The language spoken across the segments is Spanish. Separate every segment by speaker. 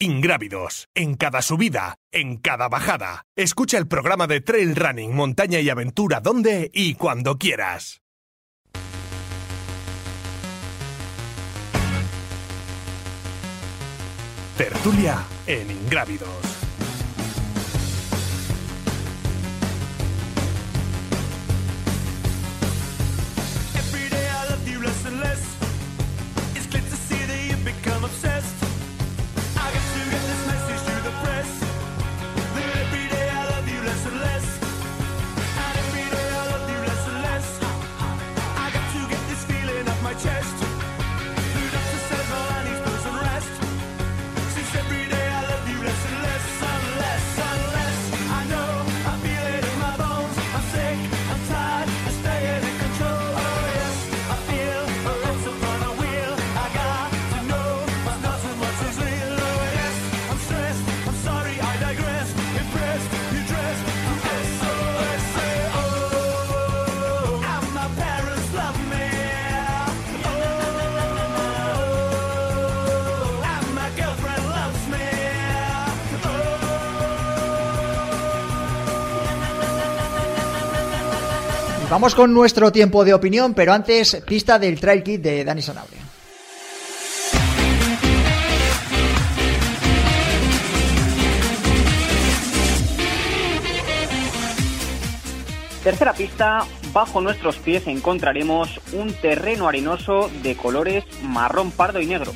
Speaker 1: Ingrávidos, en cada subida, en cada bajada. Escucha el programa de Trail Running, Montaña y Aventura donde y cuando quieras. Tertulia en Ingrávidos.
Speaker 2: Vamos con nuestro tiempo de opinión, pero antes, pista del Trail Kit de Dani Sanabria.
Speaker 3: Tercera pista, bajo nuestros pies encontraremos un terreno arenoso de colores marrón, pardo y negro.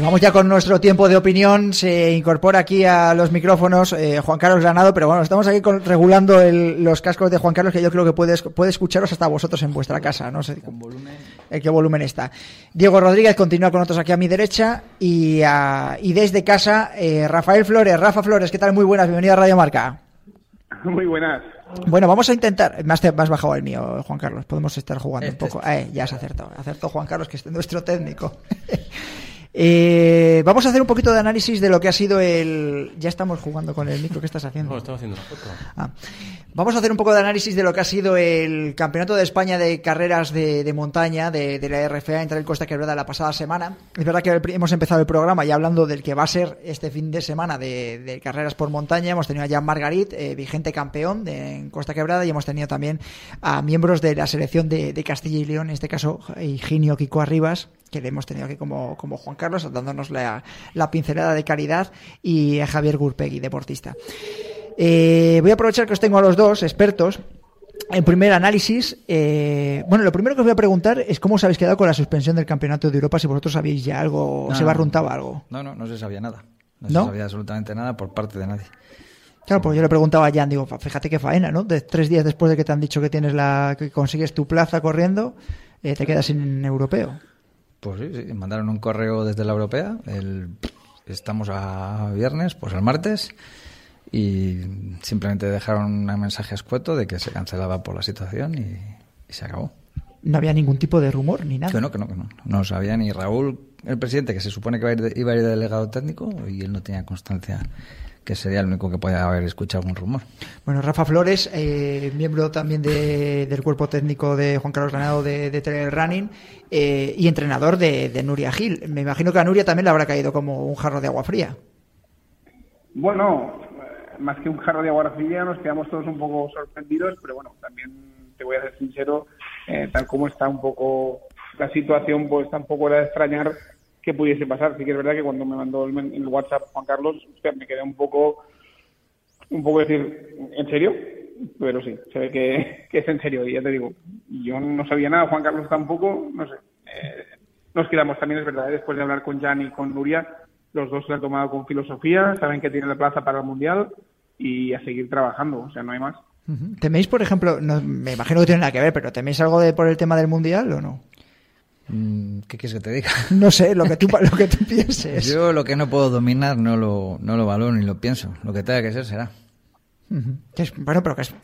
Speaker 2: Y vamos ya con nuestro tiempo de opinión. Se incorpora aquí a los micrófonos eh, Juan Carlos Granado, pero bueno, estamos aquí con- regulando el- los cascos de Juan Carlos, que yo creo que puede, puede escucharos hasta vosotros en vuestra casa. No sé en qué volumen está. Diego Rodríguez continúa con nosotros aquí a mi derecha y, a- y desde casa eh, Rafael Flores. Rafa Flores, ¿qué tal? Muy buenas, bienvenido a Radio Marca.
Speaker 4: Muy buenas.
Speaker 2: Bueno, vamos a intentar. Me has, me has bajado el mío, Juan Carlos. Podemos estar jugando
Speaker 4: Este
Speaker 2: un poco. Eh, ya se acertó. Acertó Juan Carlos, que es nuestro técnico. Eh, vamos a hacer un poquito de análisis de lo que ha sido el. Ya estamos jugando con el micro. ¿Qué estás haciendo?
Speaker 5: No, estaba haciendo una foto.
Speaker 2: Ah. Vamos a hacer un poco de análisis de lo que ha sido el Campeonato de España de Carreras de, de Montaña de, de la RFA entre el Costa Quebrada la pasada semana. Es verdad que hemos empezado el programa ya hablando del que va a ser este fin de semana de, de carreras por montaña. Hemos tenido a Jan Margarit, eh, vigente campeón de, en Costa Quebrada, y hemos tenido también a miembros de la selección de, de Castilla y León, en este caso Higinio Kiko Arribas, que le hemos tenido aquí como, como Juan Carlos, dándonos la, la pincelada de caridad, y a Javier Gurpegui, deportista. Eh, voy a aprovechar que os tengo a los dos expertos. En primer análisis, eh, bueno, lo primero que os voy a preguntar es cómo os habéis quedado con la suspensión del Campeonato de Europa, si vosotros sabéis ya algo, o
Speaker 6: No,
Speaker 2: se
Speaker 6: no,
Speaker 2: barruntaba algo.
Speaker 6: No, no, no se sabía nada. No,
Speaker 2: ¿No?
Speaker 6: se sabía absolutamente nada por parte de nadie.
Speaker 2: Claro, pues yo le preguntaba a Jan, digo, "Fa- fíjate qué faena, ¿no? De tres días después de que te han dicho que tienes la, que consigues tu plaza corriendo, eh, te quedas sin europeo.
Speaker 6: Pues sí, sí, mandaron un correo desde la europea. El, estamos a viernes, pues al martes. y simplemente dejaron un mensaje escueto de que se cancelaba por la situación y, y se acabó.
Speaker 2: No había ningún tipo de rumor ni nada.
Speaker 6: Que no, que no, que no. No sabía ni Raúl, el presidente, que se supone que iba a ir de, iba a ir de delegado técnico y él no tenía constancia que sería el único que podía haber escuchado algún rumor.
Speaker 2: Bueno, Rafa Flores, eh, miembro también de- del cuerpo técnico de Juan Carlos Granado de, de Trail Running eh, y entrenador de, de Nuria Gil. Me imagino que a Nuria también le habrá caído como un jarro de agua fría.
Speaker 4: Bueno, eh, más que un jarro de agua fría, nos quedamos todos un poco sorprendidos, pero bueno, también te voy a ser sincero, eh, tal como está un poco la situación, pues tampoco era de extrañar que pudiese pasar. Sí que es verdad que cuando me mandó el, el WhatsApp Juan Carlos, me quedé un poco, un poco decir, ¿en serio? Pero sí, se ve que, es en serio, y ya te digo, yo no sabía nada, Juan Carlos tampoco, no sé. Eh, nos quedamos también, es verdad, ¿eh? después de hablar con Jan y con Nuria, los dos se han tomado con filosofía, saben que tienen la plaza para el Mundial y a seguir trabajando, o sea, no hay más.
Speaker 2: ¿Teméis, por ejemplo, no, me imagino que tiene nada que ver, pero ¿teméis algo de por el tema del Mundial o no?
Speaker 6: Mm, ¿Qué quieres que te diga?
Speaker 2: No sé, lo que tú, lo que tú pienses.
Speaker 6: Yo lo que no puedo dominar no lo, no lo valoro ni lo pienso. Lo que tenga que ser será.
Speaker 2: Es- bueno, pero que es-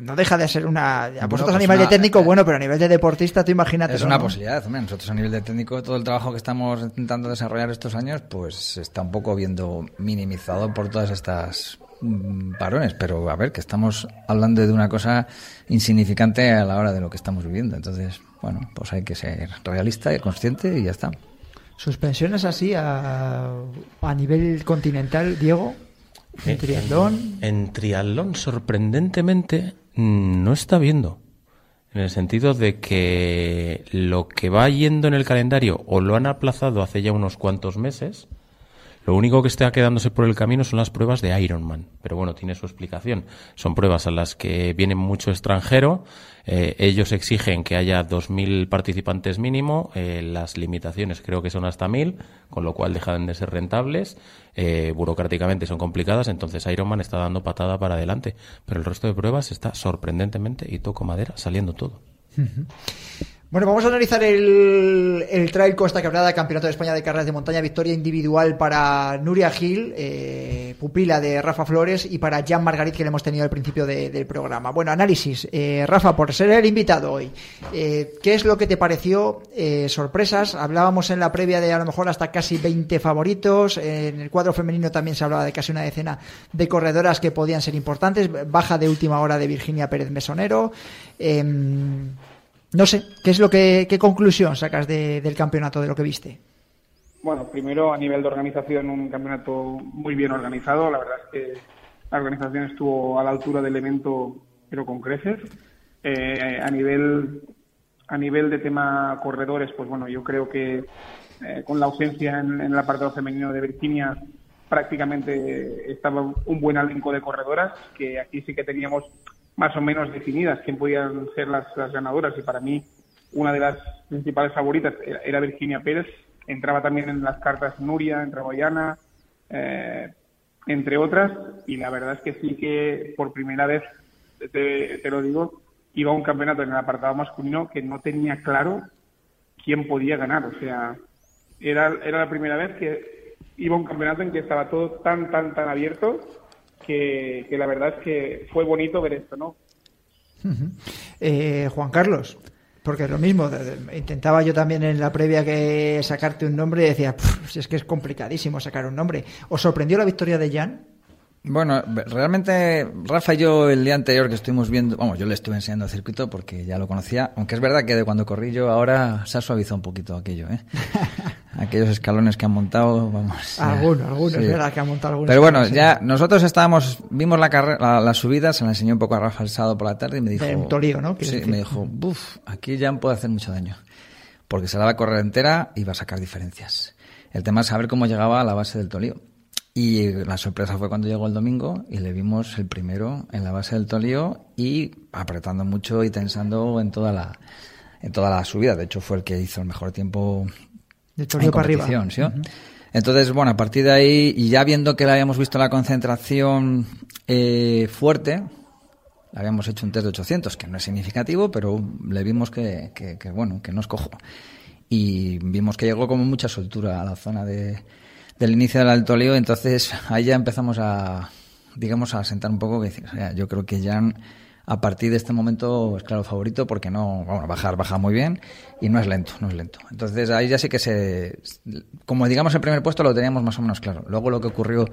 Speaker 2: no deja de ser una... a
Speaker 6: Bueno,
Speaker 2: vosotros a
Speaker 6: pues
Speaker 2: nivel de técnico, bueno, pero a nivel de deportista, tú imagínate.
Speaker 6: Es una posibilidad. Nosotros a nivel de técnico, todo el trabajo que estamos intentando desarrollar estos años, pues está un poco viendo minimizado por todas estas mm, parones. Pero a ver, que estamos hablando de una cosa insignificante a la hora de lo que estamos viviendo. Entonces, bueno, pues hay que ser realista y consciente y ya está.
Speaker 2: Suspensiones así a, a nivel continental, Diego, en triatlón.
Speaker 5: En, en triatlón, sorprendentemente, no está viendo. En el sentido de que lo que va yendo en el calendario o lo han aplazado hace ya unos cuantos meses, lo único que está quedándose por el camino son las pruebas de Ironman. Pero bueno, tiene su explicación. Son pruebas a las que viene mucho extranjero. eh, ellos exigen que haya 2.000 participantes mínimo. eh, las limitaciones creo que son hasta 1.000, con lo cual dejan de ser rentables. eh, burocráticamente son complicadas. Entonces Ironman está dando patada para adelante. Pero el resto de pruebas está sorprendentemente, y toco madera, saliendo todo.
Speaker 2: Bueno, vamos a analizar el, el Trail Costa Quebrada, Campeonato de España de Carreras de Montaña, victoria individual para Nuria Gil, eh, pupila de Rafa Flores, y para Jan Margarit, que le hemos tenido al principio de- del programa. Bueno, análisis. Eh, Rafa, por ser el invitado hoy, eh, ¿qué es lo que te pareció? Eh, sorpresas. Hablábamos en la previa de a lo mejor hasta casi 20 favoritos. En el cuadro femenino también se hablaba de casi una decena de corredoras que podían ser importantes. Baja de última hora de Virginia Pérez Mesonero. Em, no sé, ¿qué es lo que, qué conclusión sacas de- del campeonato, de lo que viste?
Speaker 4: Bueno, primero a nivel de organización, un campeonato muy bien organizado. La verdad es que la organización estuvo a la altura del evento, pero con creces. Eh, a nivel a nivel de tema corredores, pues bueno, yo creo que eh, con la ausencia en, en el apartado femenino de Virginia prácticamente estaba un buen elenco de corredoras, que aquí sí que teníamos más o menos definidas quién podían ser las, las ganadoras y para mí una de las principales favoritas era, Virginia Pérez. Entraba también en las cartas Nuria, entraba eh, entre otras, y la verdad es que sí que por primera vez, te, te lo digo, iba un campeonato en el apartado masculino que no tenía claro quién podía ganar. O sea, era, era la primera vez que iba un campeonato en que estaba todo tan, tan, tan abierto que, que la verdad es que fue bonito ver esto, ¿no?
Speaker 2: Eh, Juan Carlos, porque lo mismo, de- de- intentaba yo también en la previa que sacarte un nombre y decía, "Pff, si es que es complicadísimo sacar un nombre. ¿Os sorprendió la victoria de Jan?
Speaker 6: Bueno, realmente Rafa y yo el día anterior que estuvimos viendo, vamos, yo le estuve enseñando el circuito porque ya lo conocía, aunque es verdad que de cuando corrí yo ahora se ha suavizado un poquito aquello, ¿eh? Aquellos escalones que han montado, vamos. ya,
Speaker 2: Alguno, alguno,
Speaker 6: sí.
Speaker 2: es verdad que ha montado algunos.
Speaker 6: Pero bueno, ya nosotros estábamos, vimos la carrera, la, la subida, se la enseñó un poco a Rafa el sábado por la tarde y me dijo.
Speaker 2: De un tolío, ¿no?
Speaker 6: Sí,
Speaker 2: decir.
Speaker 6: me dijo, buf, aquí ya puede hacer mucho daño. Porque se la va a correr entera y va a sacar diferencias. El tema es saber cómo llegaba a la base del tolío. Y la sorpresa fue cuando llegó el domingo y le vimos el primero en la base del tolío y apretando mucho y tensando en toda la, en toda la subida. De hecho, fue el que hizo el mejor tiempo
Speaker 2: De Tolío
Speaker 6: en
Speaker 2: para arriba.
Speaker 6: Entonces, bueno, a partir de ahí, y ya viendo que le habíamos visto la concentración eh, fuerte, le habíamos hecho un test de 800, que no es significativo, pero le vimos que, que, que, bueno, que no es cojo. Y vimos que llegó como mucha soltura a la zona de, del inicio del alto lío, entonces ahí ya empezamos a, digamos, a asentar un poco que o sea, yo creo que Jan a partir de este momento es claro favorito porque no, bueno, bajar, baja muy bien y no es lento, no es lento. Entonces ahí ya sí que se, como digamos el primer puesto lo teníamos más o menos claro. Luego lo que ocurrió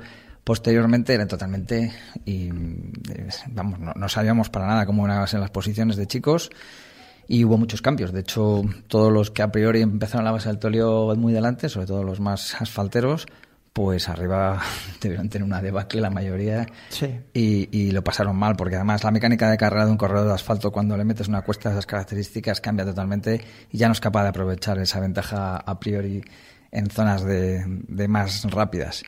Speaker 6: posteriormente era totalmente y eh, vamos, no, no sabíamos para nada cómo eran las posiciones de chicos y hubo muchos cambios. De hecho, todos los que a priori empezaron la base del Tolio muy delante, sobre todo los más asfalteros, pues arriba debieron tener una debacle la mayoría
Speaker 2: Sí.
Speaker 6: y, y lo pasaron mal, porque además la mecánica de carrera de un corredor de asfalto cuando le metes una cuesta de esas características cambia totalmente y ya no es capaz de aprovechar esa ventaja a priori en zonas de, de más rápidas.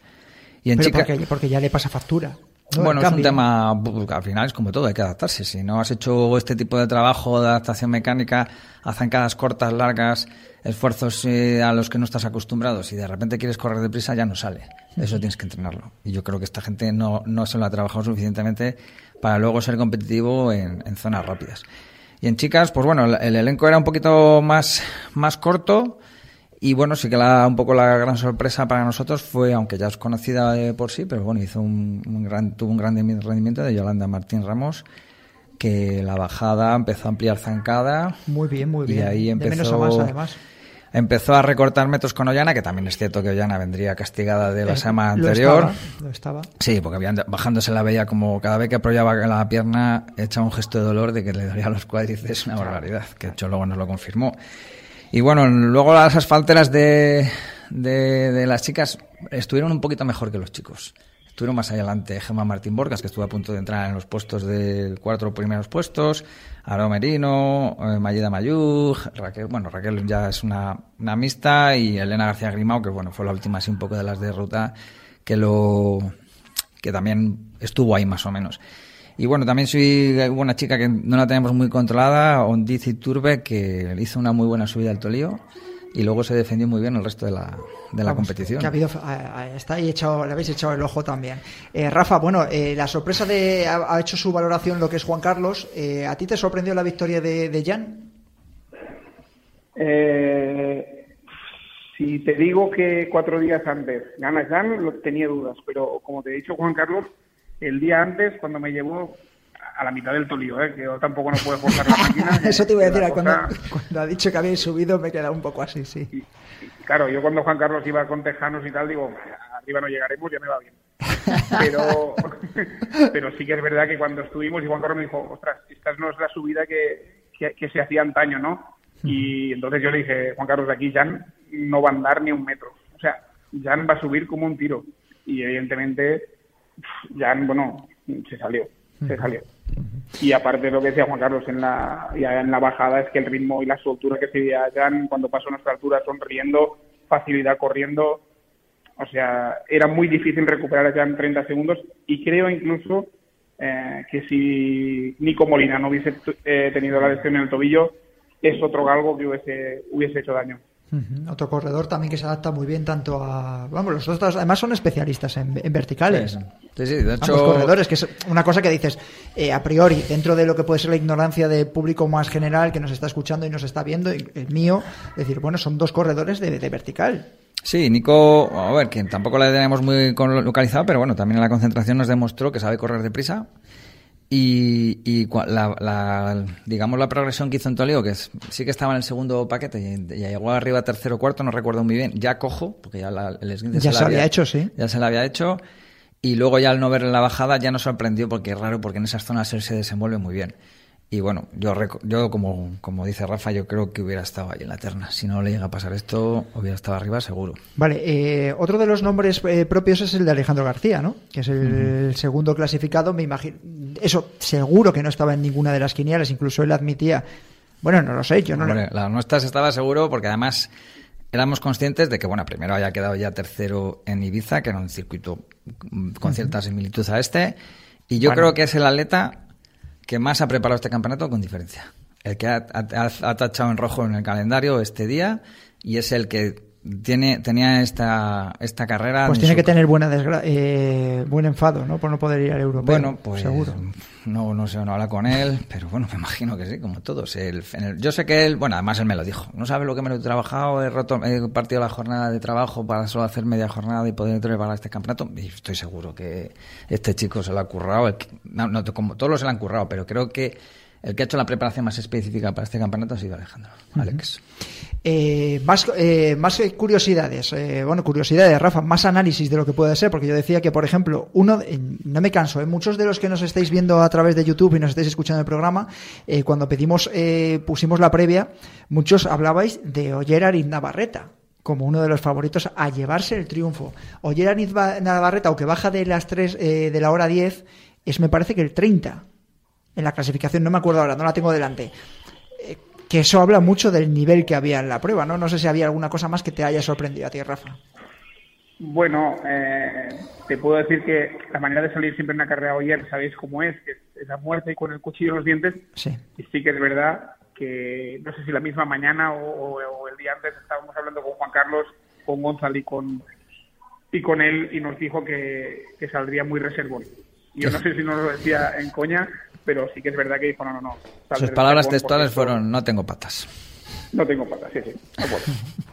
Speaker 6: Y en
Speaker 2: Pero
Speaker 6: chica,
Speaker 2: porque, porque ya le pasa factura. ¿No?
Speaker 6: bueno, es un tema, al final es como todo, hay que adaptarse. Si no has hecho este tipo de trabajo de adaptación mecánica a zancadas cortas, largas, esfuerzos eh, a los que no estás acostumbrado, si de repente quieres correr deprisa ya no sale. Eso tienes que entrenarlo. Y yo creo que esta gente no, no se lo ha trabajado suficientemente para luego ser competitivo en, en zonas rápidas. Y en chicas, pues bueno, el, el elenco era un poquito más, más corto. Y bueno, sí que la, un poco la gran sorpresa para nosotros fue, aunque ya es conocida de por sí, pero bueno, hizo un, un gran, tuvo un gran rendimiento de Yolanda Martín Ramos, que la bajada empezó a ampliar zancada.
Speaker 2: Muy bien, muy
Speaker 6: Y
Speaker 2: bien.
Speaker 6: ahí
Speaker 2: De
Speaker 6: empezó,
Speaker 2: menos a más, además.
Speaker 6: empezó a recortar metros con Ollana, que también es cierto que Ollana vendría castigada de la
Speaker 2: Eh,
Speaker 6: semana
Speaker 2: lo
Speaker 6: anterior.
Speaker 2: estaba, lo estaba.
Speaker 6: Sí, porque bajándose la veía como cada vez que apoyaba la pierna, echaba un gesto de dolor de que le dolía los cuádriceps, una barbaridad, que de hecho luego nos lo confirmó. Y bueno, luego las asfalteras de, de, de las chicas estuvieron un poquito mejor que los chicos. Estuvieron más adelante Gemma Martín Borgas, que estuvo a punto de entrar en los puestos de cuatro primeros puestos, Aro Merino, eh, Mayeda Mayug, Raquel, bueno, Raquel ya es una, una mixta, y Elena García Grimao, que bueno, fue la última así un poco de las de ruta, que lo, que también estuvo ahí más o menos. Y bueno, también soy una chica que no la teníamos muy controlada, Ondizi Turbe, que hizo una muy buena subida al Tolío y luego se defendió muy bien el resto de la, de la
Speaker 2: Vamos,
Speaker 6: competición.
Speaker 2: Que ha habido, a- a- está ahí echado, le habéis echado el ojo también. Eh, Rafa, bueno, eh, la sorpresa de ha, ha hecho su valoración lo que es Juan Carlos. Eh, ¿A ti te sorprendió la victoria de, de Jan?
Speaker 4: Eh, si te digo que cuatro días antes gana Jan, tenía dudas, pero como te he dicho Juan Carlos, el día antes, cuando me llevó a la mitad del tolío, ¿eh? que yo tampoco no puedo forzar la máquina.
Speaker 2: Eso te iba a decir, cuando,
Speaker 4: cosa-
Speaker 2: cuando ha dicho que habéis subido me he quedado un poco así, sí.
Speaker 4: Claro, yo cuando Juan Carlos iba con Tejanos y tal, digo, arriba no llegaremos, ya me va bien. Pero, pero sí que es verdad que cuando estuvimos y Juan Carlos me dijo, ostras, esta no es la subida que, que, que se hacía antaño, ¿no? Y entonces yo le dije, Juan Carlos, de aquí Jan no va a andar ni un metro. O sea, Jan va a subir como un tiro. Y evidentemente, Jan, bueno, se salió, se salió. Y aparte de lo que decía Juan Carlos en la, ya en la bajada, es que el ritmo y la soltura que se veía Jan cuando pasó nuestra altura, sonriendo, facilidad corriendo, o sea, era muy difícil recuperar a Jan en 30 segundos y creo incluso eh, que si Nico Molina no hubiese eh, tenido la lesión en el tobillo, es otro galgo que hubiese, hubiese hecho daño.
Speaker 2: Otro corredor también que se adapta muy bien tanto a... Vamos, los otros además son especialistas en, en verticales.
Speaker 6: Sí, sí, de
Speaker 2: Ambos
Speaker 6: hecho,
Speaker 2: corredores, que es una cosa que dices eh, a priori, dentro de lo que puede ser la ignorancia de público más general que nos está escuchando y nos está viendo, el mío, decir, bueno, son dos corredores de, de vertical.
Speaker 6: Sí, Nico, a ver, que tampoco la tenemos muy localizada, pero bueno, también en la concentración nos demostró que sabe correr deprisa. Y, y la, la- digamos la progresión que hizo en Toledo, que es- sí que estaba en el segundo paquete y ya llegó arriba tercero cuarto, no recuerdo muy bien, ya cojo, porque ya la- el esguince
Speaker 2: Ya
Speaker 6: la
Speaker 2: se había hecho, sí.
Speaker 6: Ya se la había hecho. Y luego ya al no ver la bajada ya nos sorprendió porque es raro, porque en esas zonas él se desenvuelve muy bien. Y bueno, yo, yo como, como dice Rafa, yo creo que hubiera estado ahí en la terna. Si no le llega a pasar esto, hubiera estado arriba seguro.
Speaker 2: Vale, eh, otro de los nombres eh, propios es el de Alejandro García, ¿no? Que es el segundo clasificado, me imagino. Eso seguro que no estaba en ninguna de las quinielas, incluso él admitía. Bueno, no lo sé, yo no lo-
Speaker 6: Hombre, la nuestra estaba seguro porque además éramos conscientes de que, bueno, primero había quedado ya tercero en Ibiza, que era un circuito con cierta similitud a este. Y yo
Speaker 2: Bueno.
Speaker 6: creo que es el atleta que más ha preparado este campeonato con diferencia. El que ha, ha- ha tachado en rojo en el calendario este día y es el que tiene, tenía esta, esta carrera.
Speaker 2: Pues
Speaker 6: en
Speaker 2: tiene
Speaker 6: su-
Speaker 2: que tener buena eh, buen enfado, ¿no? Por no poder ir al europeo.
Speaker 6: Bueno, pues
Speaker 2: seguro.
Speaker 6: no, no sé, no habla con él, pero bueno, me imagino que sí, como todos. El- el- yo sé que él, bueno, además él me lo dijo. No sabe lo que me lo he trabajado, he roto, he partido la jornada de trabajo para solo hacer media jornada y poder preparar este campeonato. Y estoy seguro que este chico se lo ha currado. el no, no, como todos se lo han currado, pero creo que el que ha hecho la preparación más específica para este campeonato ha sido Alejandro, Alex.
Speaker 2: Eh, más, eh, más curiosidades, eh, bueno, curiosidades, Rafa, más análisis de lo que puede ser, porque yo decía que, por ejemplo, uno, no me canso, eh, muchos de los que nos estáis viendo a través de YouTube y nos estáis escuchando el programa, eh, cuando pedimos, eh, pusimos la previa, muchos hablabais de Oyer Ariz Navarreta como uno de los favoritos a llevarse el triunfo. Oyer Ariz Ba- Navarreta, aunque baja de las 3 de la hora 10, es me parece que el 30 en la clasificación, no me acuerdo ahora, no la tengo delante que eso habla mucho del nivel que había en la prueba, ¿no? No sé si había alguna cosa más que te haya sorprendido a ti, Rafa.
Speaker 4: Bueno, eh, te puedo decir que la manera de salir siempre en una carrera ayer, sabéis cómo es, que es esa muerte y con el cuchillo en los dientes.
Speaker 2: Sí.
Speaker 4: Y sí que es verdad que no sé si la misma mañana o, o- o el día antes estábamos hablando con Juan Carlos, con Gonzalo y con, y con él y nos dijo que, que saldría muy reservón. Yo no sé si nos lo decía en coña, pero sí que es verdad que dijo, no, no, no.
Speaker 6: Sus palabras textuales fueron, no tengo patas.
Speaker 4: No tengo patas, sí, sí, de acuerdo.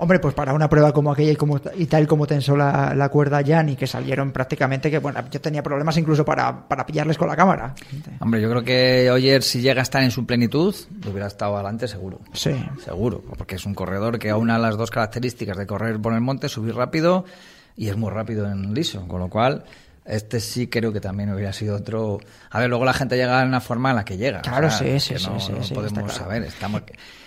Speaker 2: Hombre, pues para una prueba como aquella y, como, y tal como tensó la, la cuerda Jan y que salieron prácticamente que, bueno, yo tenía problemas incluso para, para pillarles con la cámara.
Speaker 6: Hombre, yo creo que Oyer, si llega a estar en su plenitud, hubiera estado adelante seguro.
Speaker 2: Sí.
Speaker 6: Seguro, porque es un corredor que aúna las dos características de correr por el monte, subir rápido y es muy rápido en liso, con lo cual este sí creo que también hubiera sido otro. A ver, luego la gente llega en la forma en la que llega.
Speaker 2: Claro, sí,
Speaker 6: que
Speaker 2: sí,
Speaker 6: no,
Speaker 2: sí, sí,
Speaker 6: no
Speaker 2: sí,
Speaker 6: podemos
Speaker 2: claro.
Speaker 6: saber. Estamos...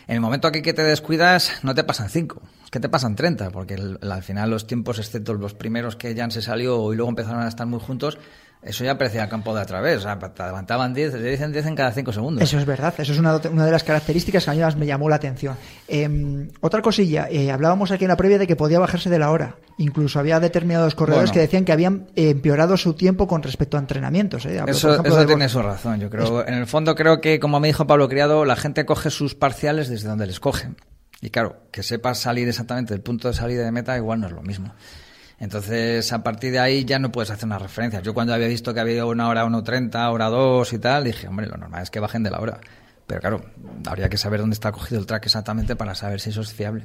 Speaker 6: En el momento aquí que te descuidas, no te pasan cinco, es que te pasan 30, porque el- al final los tiempos, excepto los primeros que Jan se salió y luego empezaron a estar muy juntos, eso ya parecía campo de a través. O sea, te adelantaban 10, te dicen 10 en cada 5 segundos.
Speaker 2: Eso es verdad, eso es una, una de las características que a mí más me llamó la atención. Eh, otra cosilla, eh, hablábamos aquí en la previa de que podía bajarse de la hora. Incluso había determinados corredores
Speaker 6: Bueno.
Speaker 2: que decían que habían empeorado su tiempo con respecto a entrenamientos. eh. Hablo,
Speaker 6: Eso, tiene su razón. Yo creo, en el fondo creo que, como me dijo Pablo Criado, la gente coge sus parciales desde donde les cogen. Y claro, que sepas salir exactamente del punto de salida de meta igual no es lo mismo. Entonces, a partir de ahí ya no puedes hacer unas referencias. Yo cuando había visto que había una hora 1.30, hora 2 y tal, dije, hombre, lo normal es que bajen de la hora. Pero claro, habría que saber dónde está cogido el track exactamente para saber si eso es fiable.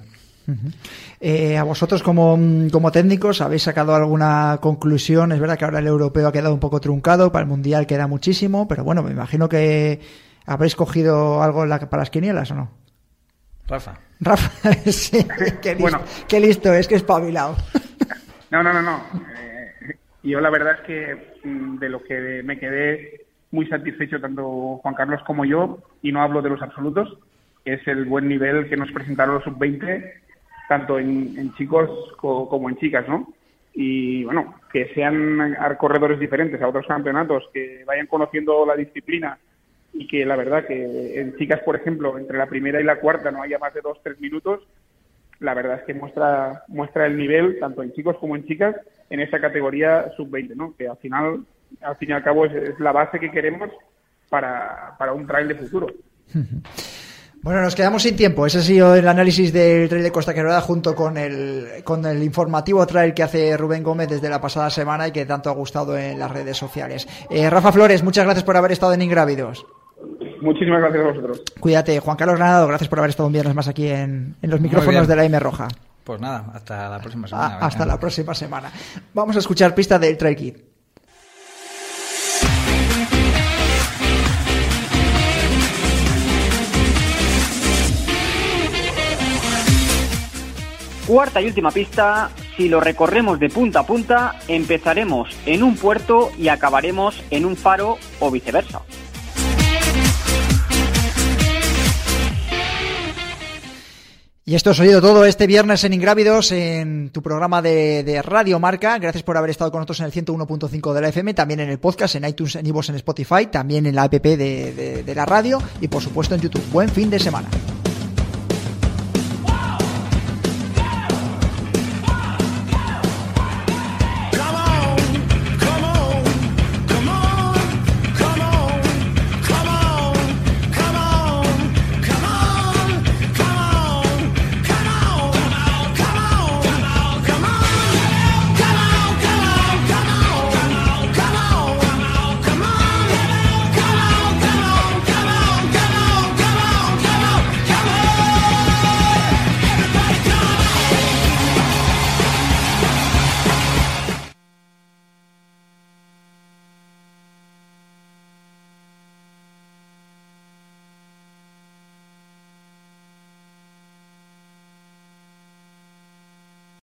Speaker 2: Eh, a vosotros como, como técnicos habéis sacado alguna conclusión. Es verdad que ahora el europeo ha quedado un poco truncado, para el mundial queda muchísimo, pero bueno, me imagino que habréis cogido algo la- para las quinielas o no.
Speaker 6: Rafa.
Speaker 2: Rafa, sí, qué listo,
Speaker 4: Bueno.
Speaker 2: qué listo es, que espabilado.
Speaker 4: No, no, no, no. Eh, yo la verdad es que mm, de lo que me quedé muy satisfecho tanto Juan Carlos como yo, y no hablo de los absolutos, es el buen nivel que nos presentaron los sub-20, tanto en, chicos co- como en chicas, ¿no? Y bueno, que sean corredores diferentes a otros campeonatos, que vayan conociendo la disciplina y que la verdad que en chicas, por ejemplo, entre la primera y la cuarta no haya más de dos, tres minutos, la verdad es que muestra muestra el nivel tanto en chicos como en chicas en esa categoría sub-20, ¿no? Que al final, al fin y al cabo, es, la base que queremos para, para un trail de futuro.
Speaker 2: Bueno, nos quedamos sin tiempo. Ese ha sido el análisis del Trail de Costa Quebrada junto con el, con el informativo trail que hace Rubén Gómez desde la pasada semana y que tanto ha gustado en las redes sociales. Eh, Rafa Flores, muchas gracias por haber estado en Ingrávidos.
Speaker 4: Muchísimas gracias a vosotros.
Speaker 2: Cuídate. Juan Carlos Granado, gracias por haber estado un viernes más aquí en, en los micrófonos de la M Roja.
Speaker 6: Pues nada, hasta la próxima semana.
Speaker 2: Ah, hasta
Speaker 6: venga.
Speaker 2: la próxima semana. Vamos a escuchar pista del Trail Kid.
Speaker 3: Cuarta y última pista, si lo recorremos de punta a punta, empezaremos en un puerto y acabaremos en un faro o viceversa.
Speaker 2: Y esto es oído todo este viernes en Ingrávidos, en tu programa de, Radio Marca. Gracias por haber estado con nosotros en el 101.5 de la FM, también en el podcast, en iTunes, en iVoox, en Spotify, también en la app de la radio y por supuesto en YouTube. Buen fin de semana.